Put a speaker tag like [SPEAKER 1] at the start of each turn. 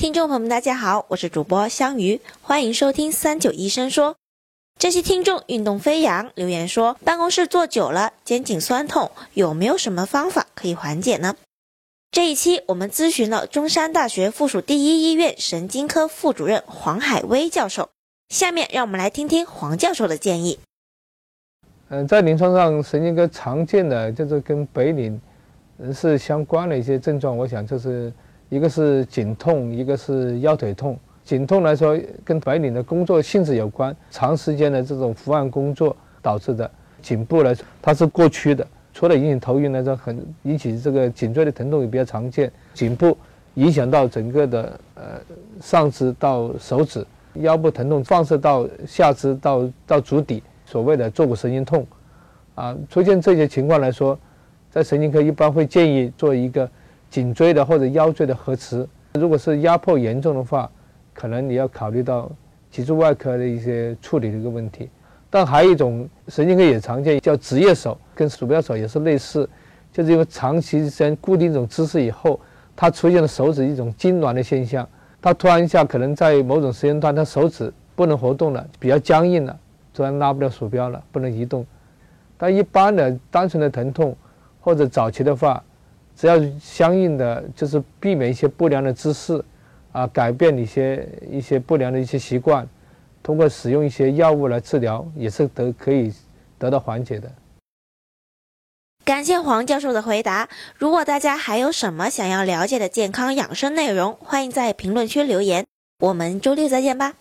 [SPEAKER 1] 听众朋友们，大家好，我是主播香鱼，欢迎收听三九医生说。这期听众运动飞扬留言说，办公室坐久了肩颈酸痛，有没有什么方法可以缓解呢？这一期我们咨询了中山大学附属第一医院神经科副主任黄海威教授，下面让我们来听听黄教授的建议。
[SPEAKER 2] 嗯，在临床上，神经科常见的就是跟白领人士相关的一些症状，我想就是一个是颈痛，一个是腰腿痛。颈痛来说，跟白领的工作性质有关，长时间的这种伏案工作导致的。颈部来说，它是过屈的，除了引起头晕来说，很引起这个颈椎的疼痛也比较常见。颈部影响到整个的呃上肢到手指，腰部疼痛放射到下肢到到足底，所谓的坐骨神经痛，啊，出现这些情况来说，在神经科一般会建议做一个颈椎的或者腰椎的核磁。如果是压迫严重的话，可能你要考虑到脊柱外科的一些处理的一个问题，但还有一种神经科也常见，叫职业手，跟鼠标手也是类似，就是因为长期时间固定一种姿势以后，它出现了手指一种痉挛的现象，它突然一下可能在某种时间段，它手指不能活动了，比较僵硬了，突然拉不了鼠标了，不能移动。但一般的单纯的疼痛或者早期的话，只要相应的就是避免一些不良的姿势。啊，改变一些一些不良的一些习惯，通过使用一些药物来治疗，也是得可以得到缓解的。
[SPEAKER 1] 感谢黄教授的回答。如果大家还有什么想要了解的健康养生内容，欢迎在评论区留言。我们周六再见吧。